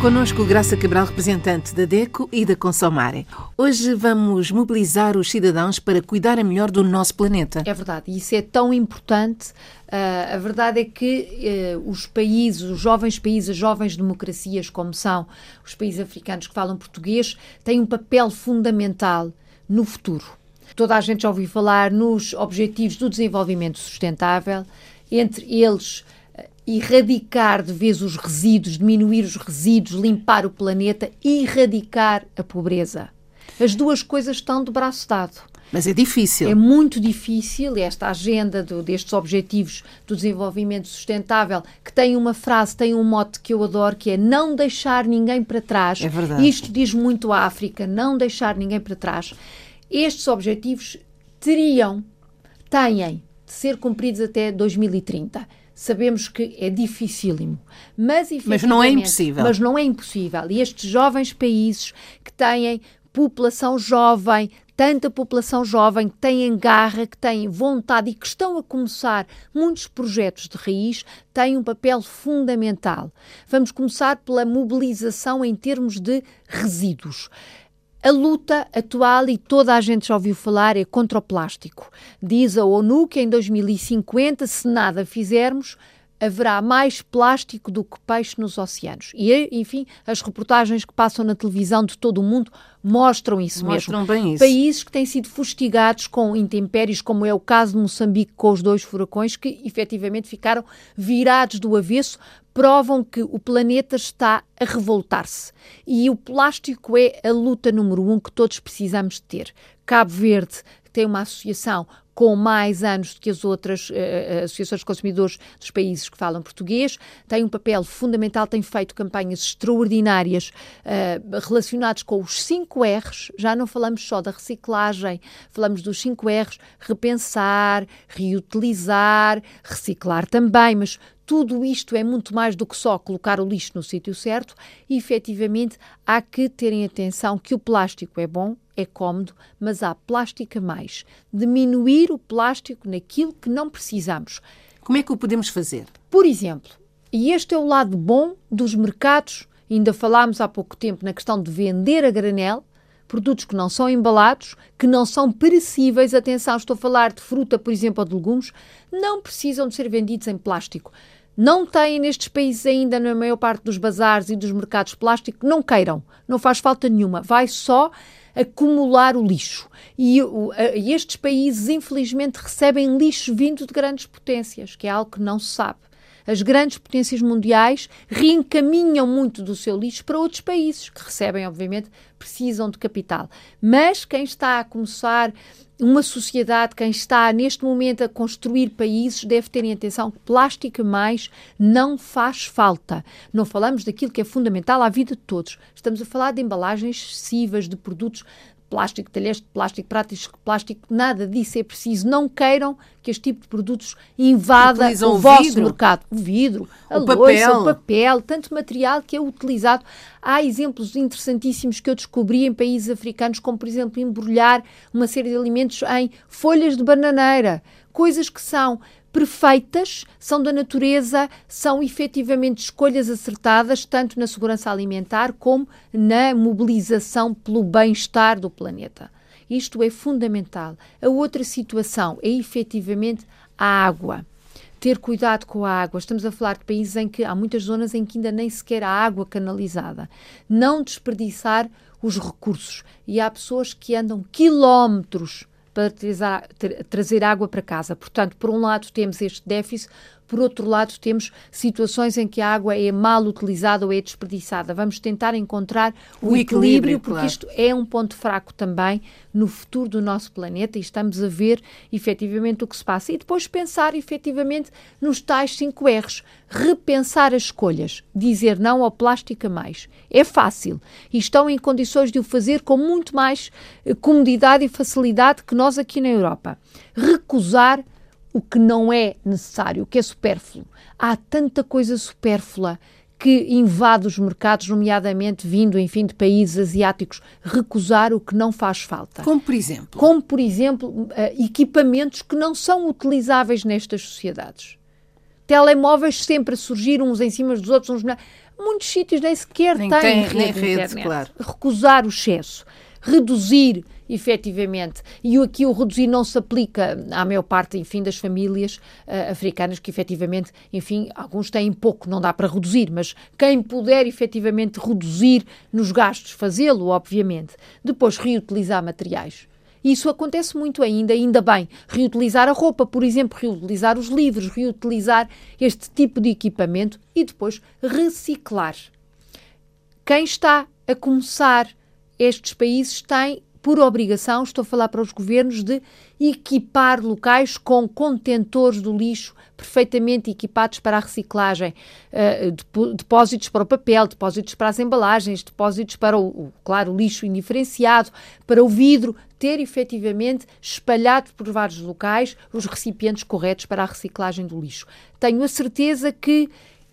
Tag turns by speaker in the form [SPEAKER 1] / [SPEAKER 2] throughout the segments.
[SPEAKER 1] Conosco Graça Cabral, representante da DECO e da Consomare. Hoje vamos mobilizar os cidadãos para cuidar melhor do nosso planeta.
[SPEAKER 2] É verdade, isso é tão importante. Uh, a verdade é que uh, os países, os jovens países, as jovens democracias, como são os países africanos que falam português, têm um papel fundamental no futuro. Toda a gente já ouviu falar nos Objetivos do Desenvolvimento Sustentável, entre eles erradicar de vez os resíduos, diminuir os resíduos, limpar o planeta erradicar a pobreza. As duas coisas estão de braço dado.
[SPEAKER 1] Mas é difícil.
[SPEAKER 2] É muito difícil esta agenda do, destes objetivos do desenvolvimento sustentável, que tem uma frase, tem um mote que eu adoro, que é não deixar ninguém para trás.
[SPEAKER 1] É verdade.
[SPEAKER 2] Isto diz muito à África, não deixar ninguém para trás. Estes objetivos teriam, têm de ser cumpridos até 2030 sabemos que é dificílimo. Mas,
[SPEAKER 1] mas não é impossível.
[SPEAKER 2] Mas não é impossível. E estes jovens países que têm população jovem, tanta população jovem que têm garra, que têm vontade e que estão a começar muitos projetos de raiz, têm um papel fundamental. Vamos começar pela mobilização em termos de resíduos. A luta atual, e toda a gente já ouviu falar, é contra o plástico. Diz a ONU que em 2050, se nada fizermos, haverá mais plástico do que peixe nos oceanos. E, enfim, as reportagens que passam na televisão de todo o mundo mostram isso
[SPEAKER 1] mostram
[SPEAKER 2] mesmo.
[SPEAKER 1] Bem isso.
[SPEAKER 2] Países que têm sido fustigados com intempéries, como é o caso de Moçambique com os dois furacões, que efetivamente ficaram virados do avesso, provam que o planeta está a revoltar-se. E o plástico é a luta número um que todos precisamos ter. Cabo Verde tem uma associação com mais anos do que as outras uh, associações de consumidores dos países que falam português, tem um papel fundamental, tem feito campanhas extraordinárias uh, relacionadas com os 5 R's, já não falamos só da reciclagem, falamos dos 5 R's, repensar, reutilizar, reciclar também, mas tudo isto é muito mais do que só colocar o lixo no sítio certo e, efetivamente, há que terem atenção que o plástico é bom, é cómodo, mas há plástico a mais. Diminuir o plástico naquilo que não precisamos.
[SPEAKER 1] Como é que o podemos fazer?
[SPEAKER 2] Por exemplo, e este é o lado bom dos mercados, ainda falámos há pouco tempo na questão de vender a granel, produtos que não são embalados, que não são perecíveis, atenção, estou a falar de fruta, por exemplo, ou de legumes, não precisam de ser vendidos em plástico não têm nestes países ainda, na maior parte dos bazares e dos mercados plástico, não queiram, não faz falta nenhuma, vai só acumular o lixo. E, o, a, estes países, infelizmente, recebem lixo vindo de grandes potências, que é algo que não se sabe. As grandes potências mundiais reencaminham muito do seu lixo para outros países, que recebem, obviamente, precisam de capital. Mas quem está a começar uma sociedade, quem está neste momento a construir países, deve ter em atenção que plástico mais não faz falta. Não falamos daquilo que é fundamental à vida de todos. Estamos a falar de embalagens excessivas, de produtos plástico, talheres de plástico, pratos de plástico, nada disso é preciso. Não queiram que este tipo de produtos invada Utilizam o, vosso vidro. mercado. O vidro, a o papel. o papel, tanto material que é utilizado. Há exemplos interessantíssimos que eu descobri em países africanos, como por exemplo embrulhar uma série de alimentos em folhas de bananeira, coisas que são perfeitas, são da natureza, são efetivamente escolhas acertadas, tanto na segurança alimentar como na mobilização pelo bem-estar do planeta. Isto é fundamental. A outra situação é efetivamente a água. Ter cuidado com a água. Estamos a falar de países em que há muitas zonas em que ainda nem sequer há água canalizada. Não desperdiçar os recursos. E há pessoas que andam quilómetros para trazer água para casa. Portanto, por um lado temos este déficit, por outro lado, temos situações em que a água é mal utilizada ou é desperdiçada. Vamos tentar encontrar o, o equilíbrio, equilíbrio, porque claro. isto é um ponto fraco também no futuro do nosso planeta e estamos a ver efetivamente o que se passa. E depois pensar efetivamente nos tais 5 R's. Repensar as escolhas, dizer não ao plástico a mais. É fácil e estão em condições de o fazer com muito mais eh, comodidade e facilidade que nós aqui na Europa. Recusar o que não é necessário, o que é supérfluo. Há tanta coisa supérflua que invade os mercados, nomeadamente vindo, enfim, de países asiáticos, recusar o que não faz falta.
[SPEAKER 1] Como por exemplo?
[SPEAKER 2] Como, por exemplo, eh, equipamentos que não são utilizáveis nestas sociedades. Telemóveis sempre a surgir uns em cima dos outros, uns muitos sítios nem sequer
[SPEAKER 1] Nem
[SPEAKER 2] têm
[SPEAKER 1] tem-
[SPEAKER 2] rede,
[SPEAKER 1] nem
[SPEAKER 2] de
[SPEAKER 1] rede,
[SPEAKER 2] internet.
[SPEAKER 1] claro.
[SPEAKER 2] Recusar o excesso, reduzir efetivamente, e aqui o reduzir não se aplica à maior parte, enfim, das famílias eh, africanas que efetivamente, enfim, alguns têm pouco, não dá para reduzir, mas quem puder efetivamente reduzir nos gastos, fazê-lo, obviamente. Depois, reutilizar materiais. Isso acontece muito ainda, ainda bem. Reutilizar a roupa, por exemplo, reutilizar os livros, reutilizar este tipo de equipamento e depois reciclar. Quem está a começar estes países tem por obrigação, estou a falar para os governos, de equipar locais com contentores do lixo perfeitamente equipados para a reciclagem, eh, depósitos para o papel, depósitos para as embalagens, depósitos para o, claro, o lixo indiferenciado, para o vidro, ter efetivamente espalhado por vários locais os recipientes corretos para a reciclagem do lixo. Tenho a certeza que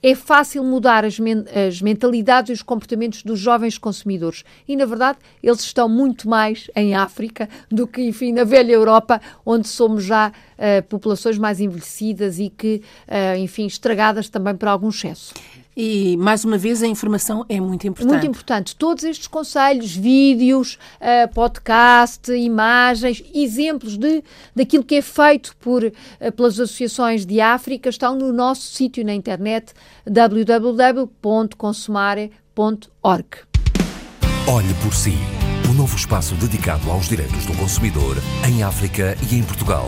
[SPEAKER 2] é fácil mudar as, men- as mentalidades e os comportamentos dos jovens consumidores. E, na verdade, eles estão muito mais em África do que, enfim, na velha Europa, onde somos já eh, populações mais envelhecidas e que, eh, enfim, estragadas também por algum excesso.
[SPEAKER 1] E, mais uma vez, a informação é muito importante.
[SPEAKER 2] Muito importante. Todos estes conselhos, vídeos, eh, podcast, imagens, exemplos de, daquilo que é feito por, eh, pelas associações de África estão no nosso sítio na internet www.consumare.org.
[SPEAKER 3] Olhe por si. O novo espaço dedicado aos direitos do consumidor em África e em Portugal.